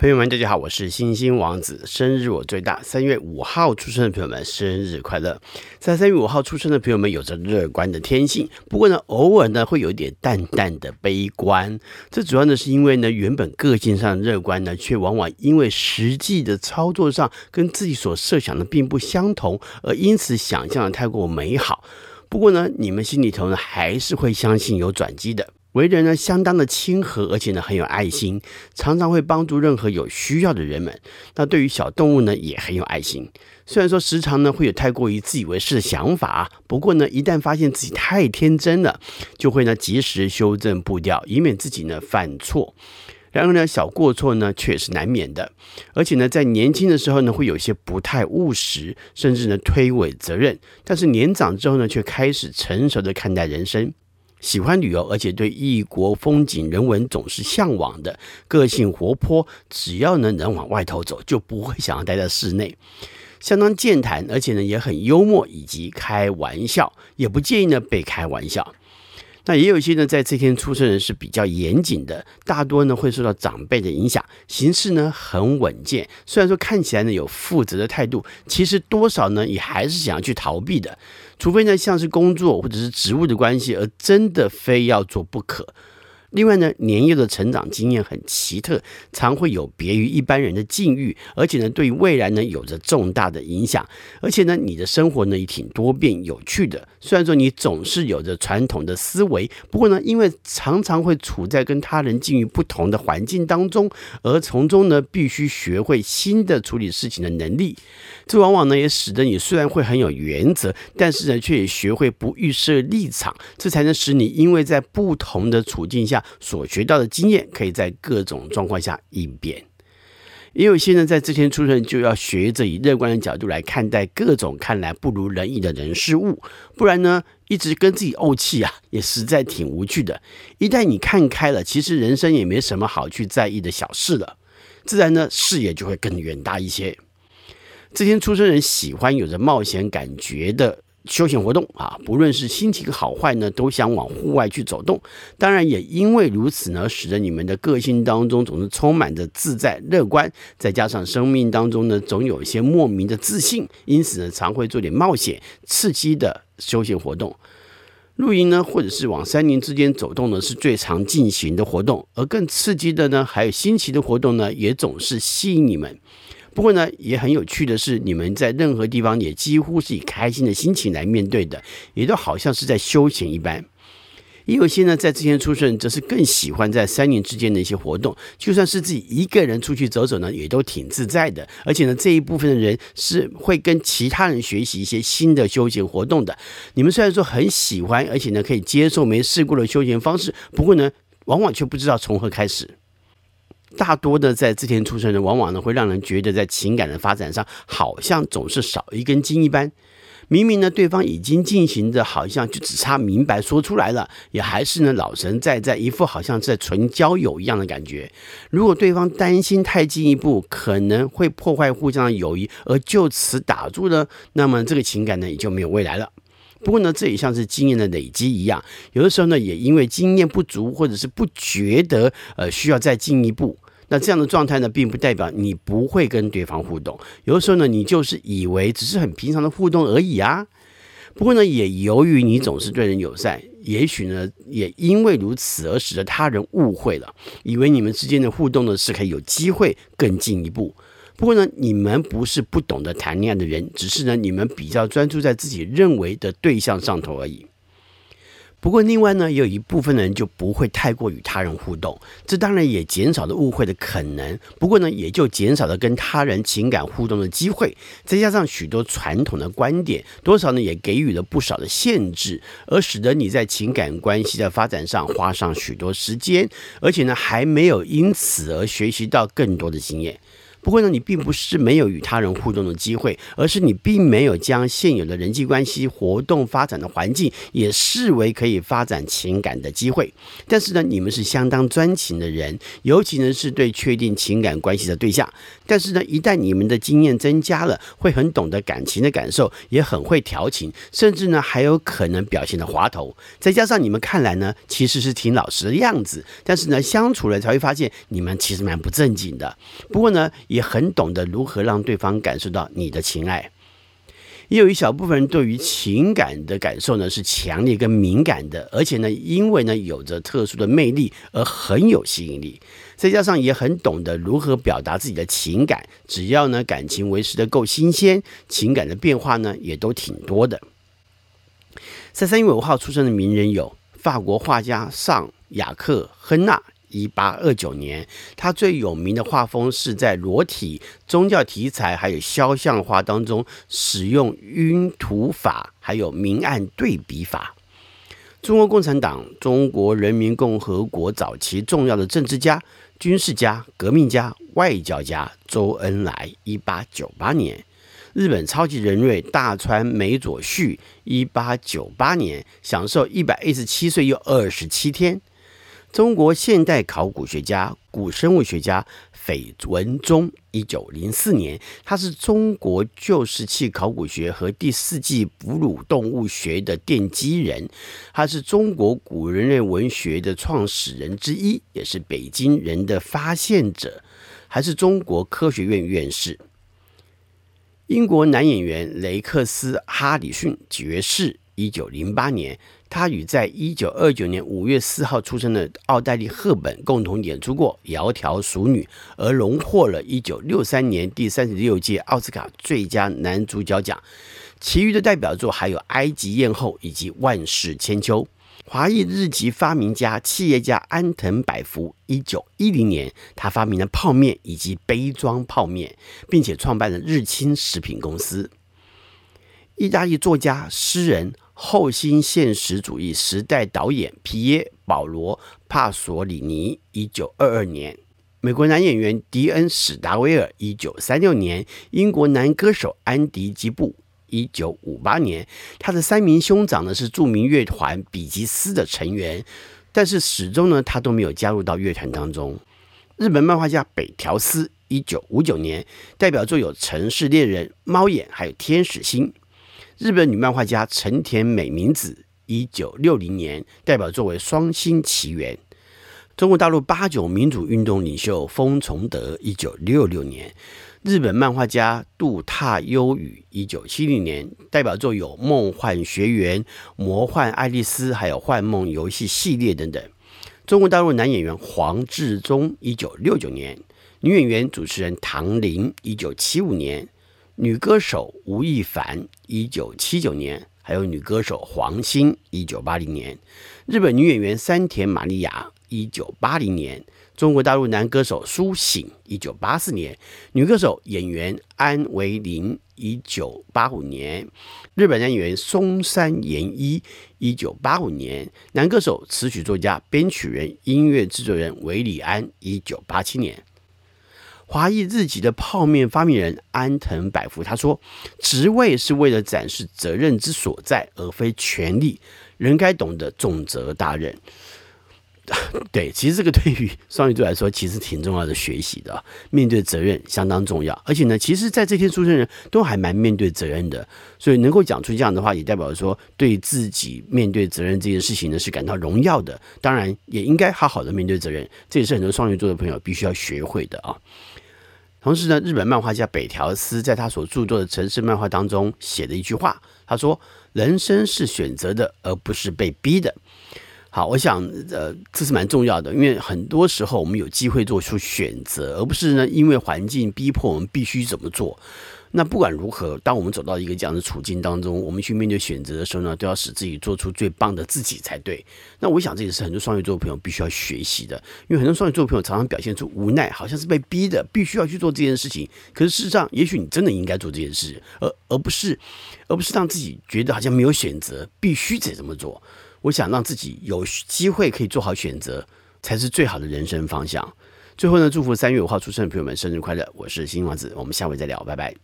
朋友们，大家好，我是星星王子，生日我最大，三月五号出生的朋友们，生日快乐！在三月五号出生的朋友们有着乐观的天性，不过呢，偶尔呢会有一点淡淡的悲观。这主要呢是因为呢，原本个性上的乐观呢，却往往因为实际的操作上跟自己所设想的并不相同，而因此想象的太过美好。不过呢，你们心里头呢还是会相信有转机的。为人呢，相当的亲和，而且呢很有爱心，常常会帮助任何有需要的人们。那对于小动物呢，也很有爱心。虽然说时常呢会有太过于自以为是的想法，不过呢，一旦发现自己太天真了，就会呢及时修正步调，以免自己呢犯错。然而呢，小过错呢却是难免的，而且呢，在年轻的时候呢，会有些不太务实，甚至呢推诿责任。但是年长之后呢，却开始成熟的看待人生。喜欢旅游，而且对异国风景、人文总是向往的，个性活泼，只要呢能往外头走，就不会想要待在室内。相当健谈，而且呢也很幽默，以及开玩笑，也不介意呢被开玩笑。那也有一些呢，在这天出生人是比较严谨的，大多呢会受到长辈的影响，行事呢很稳健。虽然说看起来呢有负责的态度，其实多少呢也还是想要去逃避的，除非呢像是工作或者是职务的关系，而真的非要做不可。另外呢，年幼的成长经验很奇特，常会有别于一般人的境遇，而且呢，对于未来呢有着重大的影响。而且呢，你的生活呢也挺多变有趣的。虽然说你总是有着传统的思维，不过呢，因为常常会处在跟他人境遇不同的环境当中，而从中呢必须学会新的处理事情的能力。这往往呢也使得你虽然会很有原则，但是呢却也学会不预设立场，这才能使你因为在不同的处境下。所学到的经验，可以在各种状况下应变。也有些人在这天出生，就要学着以乐观的角度来看待各种看来不如人意的人事物，不然呢，一直跟自己怄气啊，也实在挺无趣的。一旦你看开了，其实人生也没什么好去在意的小事了，自然呢，视野就会更远大一些。这天出生人喜欢有着冒险感觉的。休闲活动啊，不论是心情好坏呢，都想往户外去走动。当然，也因为如此呢，使得你们的个性当中总是充满着自在乐观，再加上生命当中呢，总有一些莫名的自信，因此呢，常会做点冒险、刺激的休闲活动。露营呢，或者是往山林之间走动呢，是最常进行的活动。而更刺激的呢，还有新奇的活动呢，也总是吸引你们。不过呢，也很有趣的是，你们在任何地方也几乎是以开心的心情来面对的，也都好像是在休闲一般。也有些呢，在之前出生，则是更喜欢在山林之间的一些活动，就算是自己一个人出去走走呢，也都挺自在的。而且呢，这一部分的人是会跟其他人学习一些新的休闲活动的。你们虽然说很喜欢，而且呢可以接受没试过的休闲方式，不过呢，往往却不知道从何开始。大多的在之前出生的，往往呢会让人觉得在情感的发展上，好像总是少一根筋一般。明明呢对方已经进行的，好像就只差明白说出来了，也还是呢老神在在，一副好像在纯交友一样的感觉。如果对方担心太进一步，可能会破坏互相的友谊，而就此打住了，那么这个情感呢也就没有未来了。不过呢，这也像是经验的累积一样，有的时候呢也因为经验不足，或者是不觉得呃需要再进一步。那这样的状态呢，并不代表你不会跟对方互动。有的时候呢，你就是以为只是很平常的互动而已啊。不过呢，也由于你总是对人友善，也许呢，也因为如此而使得他人误会了，以为你们之间的互动呢是可以有机会更进一步。不过呢，你们不是不懂得谈恋爱的人，只是呢，你们比较专注在自己认为的对象上头而已。不过，另外呢，也有一部分的人就不会太过与他人互动，这当然也减少了误会的可能。不过呢，也就减少了跟他人情感互动的机会。再加上许多传统的观点，多少呢也给予了不少的限制，而使得你在情感关系的发展上花上许多时间，而且呢还没有因此而学习到更多的经验。不过呢，你并不是没有与他人互动的机会，而是你并没有将现有的人际关系、活动发展的环境也视为可以发展情感的机会。但是呢，你们是相当专情的人，尤其呢是对确定情感关系的对象。但是呢，一旦你们的经验增加了，会很懂得感情的感受，也很会调情，甚至呢还有可能表现得滑头。再加上你们看来呢其实是挺老实的样子，但是呢相处了才会发现你们其实蛮不正经的。不过呢也很懂得如何让对方感受到你的情爱。也有一小部分人对于情感的感受呢是强烈跟敏感的，而且呢因为呢有着特殊的魅力而很有吸引力。再加上也很懂得如何表达自己的情感，只要呢感情维持的够新鲜，情感的变化呢也都挺多的。在三月五号出生的名人有法国画家尚雅克亨纳，一八二九年，他最有名的画风是在裸体、宗教题材还有肖像画当中使用晕涂法，还有明暗对比法。中国共产党、中国人民共和国早期重要的政治家。军事家、革命家、外交家周恩来，一八九八年；日本超级人瑞大川美佐旭，一八九八年，享寿一百一十七岁又二十七天。中国现代考古学家、古生物学家斐文忠，一九零四年，他是中国旧石器考古学和第四纪哺乳动物学的奠基人，他是中国古人类文学的创始人之一，也是北京人的发现者，还是中国科学院院士。英国男演员雷克斯·哈里逊爵士，一九零八年。他与在一九二九年五月四号出生的奥黛丽·赫本共同演出过《窈窕淑女》，而荣获了一九六三年第三十六届奥斯卡最佳男主角奖。其余的代表作还有《埃及艳后》以及《万世千秋》。华裔日籍发明家、企业家安藤百福，一九一零年，他发明了泡面以及杯装泡面，并且创办了日清食品公司。意大利作家、诗人。后新现实主义时代导演皮耶·保罗·帕索里尼，一九二二年；美国男演员迪恩·史达威尔，一九三六年；英国男歌手安迪·吉布，一九五八年。他的三名兄长呢是著名乐团比吉斯的成员，但是始终呢他都没有加入到乐团当中。日本漫画家北条司，一九五九年，代表作有《城市猎人》、《猫眼》还有《天使心》。日本女漫画家成田美名子，一九六零年，代表作为《双星奇缘》。中国大陆八九民主运动领袖封崇德，一九六六年。日本漫画家渡濑悠宇，一九七零年，代表作有《梦幻学园》《魔幻爱丽丝》还有《幻梦游戏》系列等等。中国大陆男演员黄志忠，一九六九年。女演员、主持人唐玲，一九七五年。女歌手吴亦凡，一九七九年；还有女歌手黄欣，一九八零年；日本女演员山田玛利亚，一九八零年；中国大陆男歌手苏醒，一九八四年；女歌手演员安维林，一九八五年；日本男演员松山研一，一九八五年；男歌手、词曲作家、编曲人、音乐制作人韦礼安，一九八七年。华裔日籍的泡面发明人安藤百福他说：“职位是为了展示责任之所在，而非权力。人该懂得重责大任。”对，其实这个对于双鱼座来说，其实挺重要的学习的。面对责任相当重要，而且呢，其实在这天出生人都还蛮面对责任的，所以能够讲出这样的话，也代表说对自己面对责任这件事情呢是感到荣耀的。当然，也应该好好的面对责任，这也是很多双鱼座的朋友必须要学会的啊。同时呢，日本漫画家北条司在他所著作的城市漫画当中写的一句话，他说：“人生是选择的，而不是被逼的。”好，我想呃，这是蛮重要的，因为很多时候我们有机会做出选择，而不是呢因为环境逼迫我们必须怎么做。那不管如何，当我们走到一个这样的处境当中，我们去面对选择的时候呢，都要使自己做出最棒的自己才对。那我想这也是很多双鱼座朋友必须要学习的，因为很多双鱼座朋友常常表现出无奈，好像是被逼的，必须要去做这件事情。可是事实上，也许你真的应该做这件事，而而不是，而不是让自己觉得好像没有选择，必须得这么做。我想让自己有机会可以做好选择，才是最好的人生方向。最后呢，祝福三月五号出生的朋友们生日快乐！我是新王子，我们下回再聊，拜拜。